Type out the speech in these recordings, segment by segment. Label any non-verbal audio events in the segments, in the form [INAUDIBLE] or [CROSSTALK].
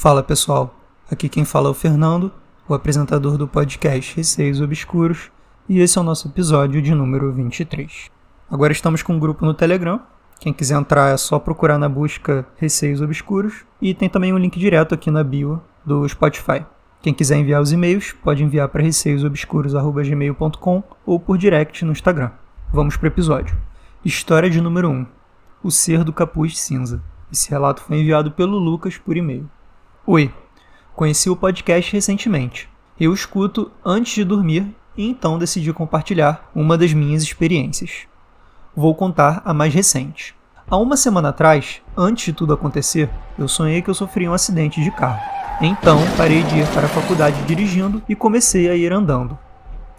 Fala pessoal, aqui quem fala é o Fernando, o apresentador do podcast Receios Obscuros, e esse é o nosso episódio de número 23. Agora estamos com um grupo no Telegram, quem quiser entrar é só procurar na busca Receios Obscuros, e tem também um link direto aqui na bio do Spotify. Quem quiser enviar os e-mails, pode enviar para receiosobscuros.gmail.com ou por direct no Instagram. Vamos para o episódio. História de número 1. O Ser do Capuz Cinza. Esse relato foi enviado pelo Lucas por e-mail. Oi, conheci o podcast recentemente. Eu escuto antes de dormir e então decidi compartilhar uma das minhas experiências. Vou contar a mais recente. Há uma semana atrás, antes de tudo acontecer, eu sonhei que eu sofri um acidente de carro. Então parei de ir para a faculdade dirigindo e comecei a ir andando.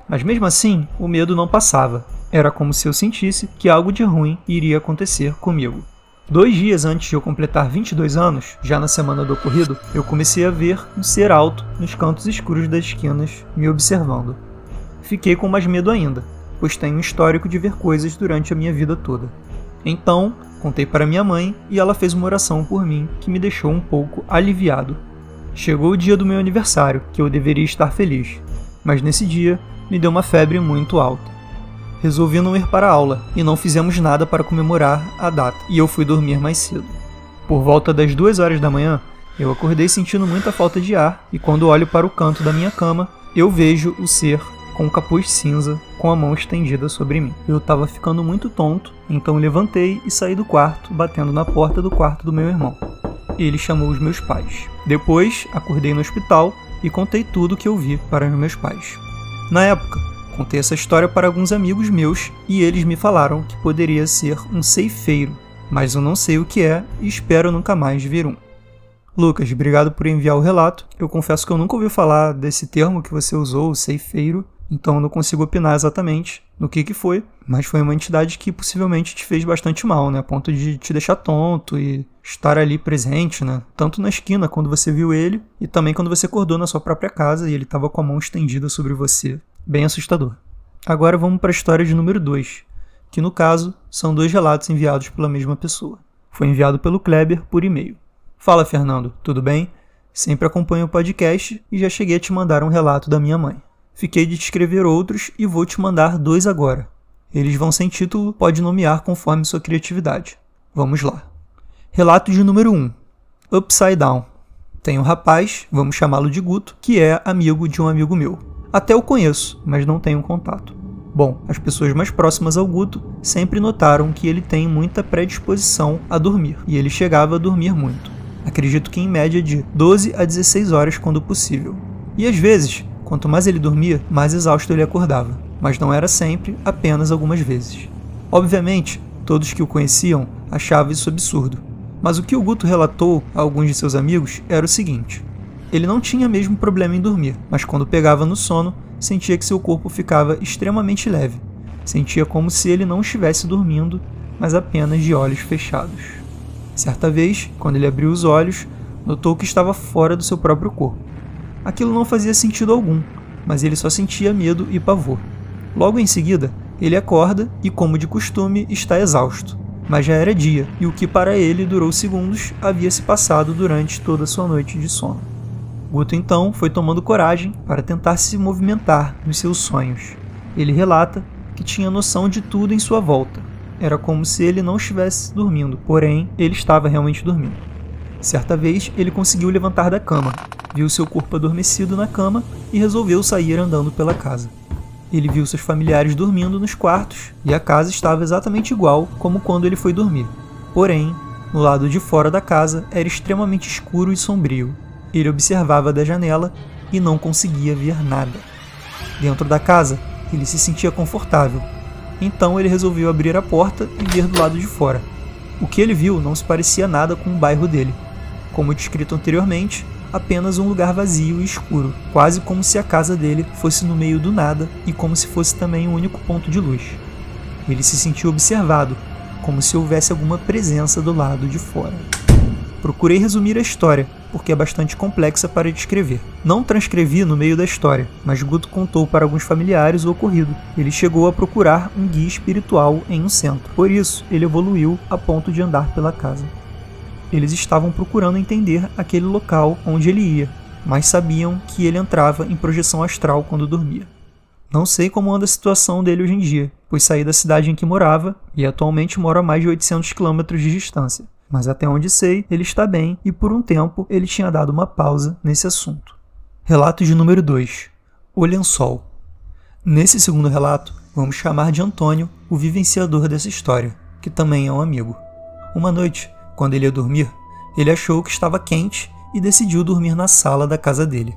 Mas mesmo assim, o medo não passava. Era como se eu sentisse que algo de ruim iria acontecer comigo. Dois dias antes de eu completar 22 anos, já na semana do ocorrido, eu comecei a ver um ser alto nos cantos escuros das esquinas me observando. Fiquei com mais medo ainda, pois tenho um histórico de ver coisas durante a minha vida toda. Então, contei para minha mãe e ela fez uma oração por mim que me deixou um pouco aliviado Chegou o dia do meu aniversário, que eu deveria estar feliz, mas nesse dia me deu uma febre muito alta. Resolvi não ir para a aula e não fizemos nada para comemorar a data, e eu fui dormir mais cedo. Por volta das duas horas da manhã, eu acordei sentindo muita falta de ar e quando olho para o canto da minha cama, eu vejo o ser com o capuz cinza com a mão estendida sobre mim. Eu estava ficando muito tonto, então levantei e saí do quarto, batendo na porta do quarto do meu irmão ele chamou os meus pais. Depois, acordei no hospital e contei tudo o que eu vi para os meus pais. Na época, contei essa história para alguns amigos meus e eles me falaram que poderia ser um ceifeiro, mas eu não sei o que é e espero nunca mais ver um. Lucas, obrigado por enviar o relato. Eu confesso que eu nunca ouvi falar desse termo que você usou, ceifeiro, então não consigo opinar exatamente no que, que foi, mas foi uma entidade que possivelmente te fez bastante mal, né? A ponto de te deixar tonto e estar ali presente, né? Tanto na esquina quando você viu ele e também quando você acordou na sua própria casa e ele estava com a mão estendida sobre você. Bem assustador. Agora vamos para a história de número 2, que no caso são dois relatos enviados pela mesma pessoa. Foi enviado pelo Kleber por e-mail. Fala, Fernando, tudo bem? Sempre acompanho o podcast e já cheguei a te mandar um relato da minha mãe. Fiquei de te escrever outros e vou te mandar dois agora. Eles vão sem título, pode nomear conforme sua criatividade. Vamos lá. Relato de número 1. Upside Down. Tem um rapaz, vamos chamá-lo de Guto, que é amigo de um amigo meu. Até o conheço, mas não tenho contato. Bom, as pessoas mais próximas ao Guto sempre notaram que ele tem muita predisposição a dormir, e ele chegava a dormir muito. Acredito que em média de 12 a 16 horas quando possível. E às vezes Quanto mais ele dormia, mais exausto ele acordava, mas não era sempre, apenas algumas vezes. Obviamente, todos que o conheciam achavam isso absurdo, mas o que o Guto relatou a alguns de seus amigos era o seguinte: ele não tinha mesmo problema em dormir, mas quando pegava no sono, sentia que seu corpo ficava extremamente leve. Sentia como se ele não estivesse dormindo, mas apenas de olhos fechados. Certa vez, quando ele abriu os olhos, notou que estava fora do seu próprio corpo. Aquilo não fazia sentido algum, mas ele só sentia medo e pavor. Logo em seguida, ele acorda e, como de costume, está exausto. Mas já era dia, e o que para ele durou segundos havia se passado durante toda a sua noite de sono. Guto então foi tomando coragem para tentar se movimentar nos seus sonhos. Ele relata que tinha noção de tudo em sua volta. Era como se ele não estivesse dormindo, porém ele estava realmente dormindo. Certa vez, ele conseguiu levantar da cama, viu seu corpo adormecido na cama e resolveu sair andando pela casa. Ele viu seus familiares dormindo nos quartos e a casa estava exatamente igual como quando ele foi dormir. Porém, no lado de fora da casa era extremamente escuro e sombrio. Ele observava da janela e não conseguia ver nada. Dentro da casa, ele se sentia confortável. Então ele resolveu abrir a porta e ver do lado de fora. O que ele viu não se parecia nada com o bairro dele. Como descrito anteriormente, apenas um lugar vazio e escuro, quase como se a casa dele fosse no meio do nada e como se fosse também o um único ponto de luz. Ele se sentiu observado, como se houvesse alguma presença do lado de fora. Procurei resumir a história, porque é bastante complexa para descrever. Não transcrevi no meio da história, mas Guto contou para alguns familiares o ocorrido. Ele chegou a procurar um guia espiritual em um centro. Por isso, ele evoluiu a ponto de andar pela casa. eles estavam procurando entender aquele local onde ele ia, mas sabiam que ele entrava em projeção astral quando dormia. Não sei como anda a situação dele hoje em dia, pois saí da cidade em que morava e atualmente moro a mais de 800 quilômetros de distância. Mas até onde sei, ele está bem e por um tempo ele tinha dado uma pausa nesse assunto. Relato de número 2: O lençol. Nesse segundo relato, vamos chamar de Antônio, o vivenciador dessa história, que também é um amigo. Uma noite, quando ele ia dormir, ele achou que estava quente e decidiu dormir na sala da casa dele.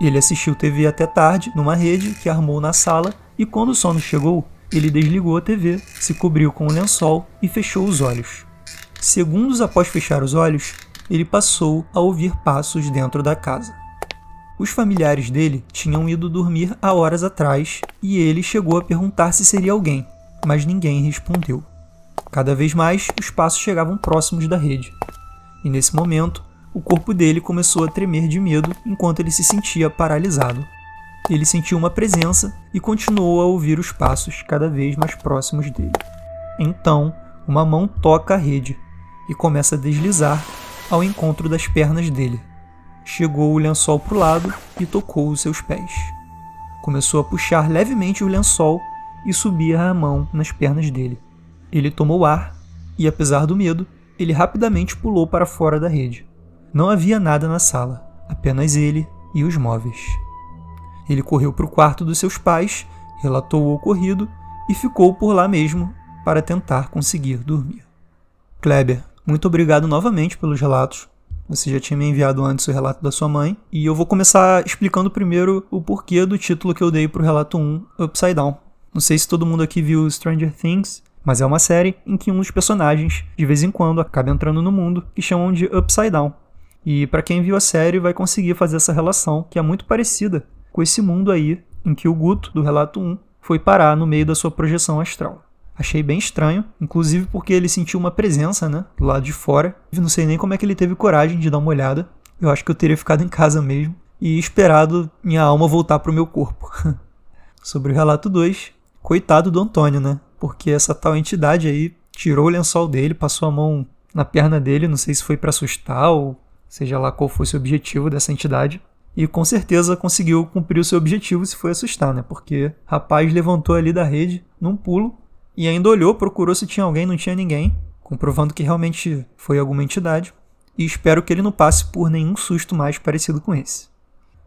Ele assistiu TV até tarde numa rede que armou na sala e quando o sono chegou, ele desligou a TV, se cobriu com o lençol e fechou os olhos. Segundos após fechar os olhos, ele passou a ouvir passos dentro da casa. Os familiares dele tinham ido dormir há horas atrás e ele chegou a perguntar se seria alguém, mas ninguém respondeu. Cada vez mais, os passos chegavam próximos da rede. E nesse momento, o corpo dele começou a tremer de medo enquanto ele se sentia paralisado. Ele sentiu uma presença e continuou a ouvir os passos cada vez mais próximos dele. Então, uma mão toca a rede e começa a deslizar ao encontro das pernas dele chegou o lençol para o lado e tocou os seus pés. Começou a puxar levemente o lençol e subir a mão nas pernas dele. Ele tomou ar e, apesar do medo, ele rapidamente pulou para fora da rede. Não havia nada na sala, apenas ele e os móveis. Ele correu para o quarto dos seus pais, relatou o ocorrido e ficou por lá mesmo para tentar conseguir dormir. Kleber, muito obrigado novamente pelos relatos. Você já tinha me enviado antes o relato da sua mãe. E eu vou começar explicando primeiro o porquê do título que eu dei pro relato 1, Upside Down. Não sei se todo mundo aqui viu Stranger Things, mas é uma série em que um dos personagens, de vez em quando, acaba entrando no mundo que chamam de Upside Down. E para quem viu a série vai conseguir fazer essa relação, que é muito parecida com esse mundo aí em que o Guto, do relato 1, foi parar no meio da sua projeção astral. Achei bem estranho, inclusive porque ele sentiu uma presença, né, do lado de fora. Eu não sei nem como é que ele teve coragem de dar uma olhada. Eu acho que eu teria ficado em casa mesmo e esperado minha alma voltar pro meu corpo. [LAUGHS] Sobre o relato 2, coitado do Antônio, né? Porque essa tal entidade aí tirou o lençol dele, passou a mão na perna dele, não sei se foi para assustar ou seja lá qual fosse o objetivo dessa entidade. E com certeza conseguiu cumprir o seu objetivo se foi assustar, né? Porque rapaz levantou ali da rede num pulo e ainda olhou, procurou se tinha alguém, não tinha ninguém, comprovando que realmente foi alguma entidade. E espero que ele não passe por nenhum susto mais parecido com esse.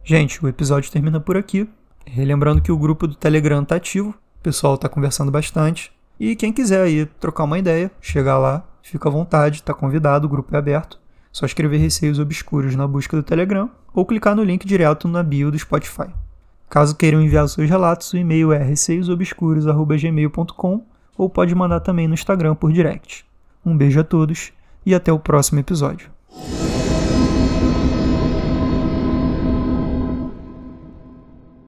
Gente, o episódio termina por aqui. Relembrando que o grupo do Telegram tá ativo, o pessoal tá conversando bastante. E quem quiser aí trocar uma ideia, chegar lá, fica à vontade, tá convidado, o grupo é aberto. Só escrever Receios Obscuros na busca do Telegram ou clicar no link direto na bio do Spotify. Caso queiram enviar seus relatos, o e-mail é receiosobscuros.gmail.com ou pode mandar também no Instagram por direct. Um beijo a todos e até o próximo episódio.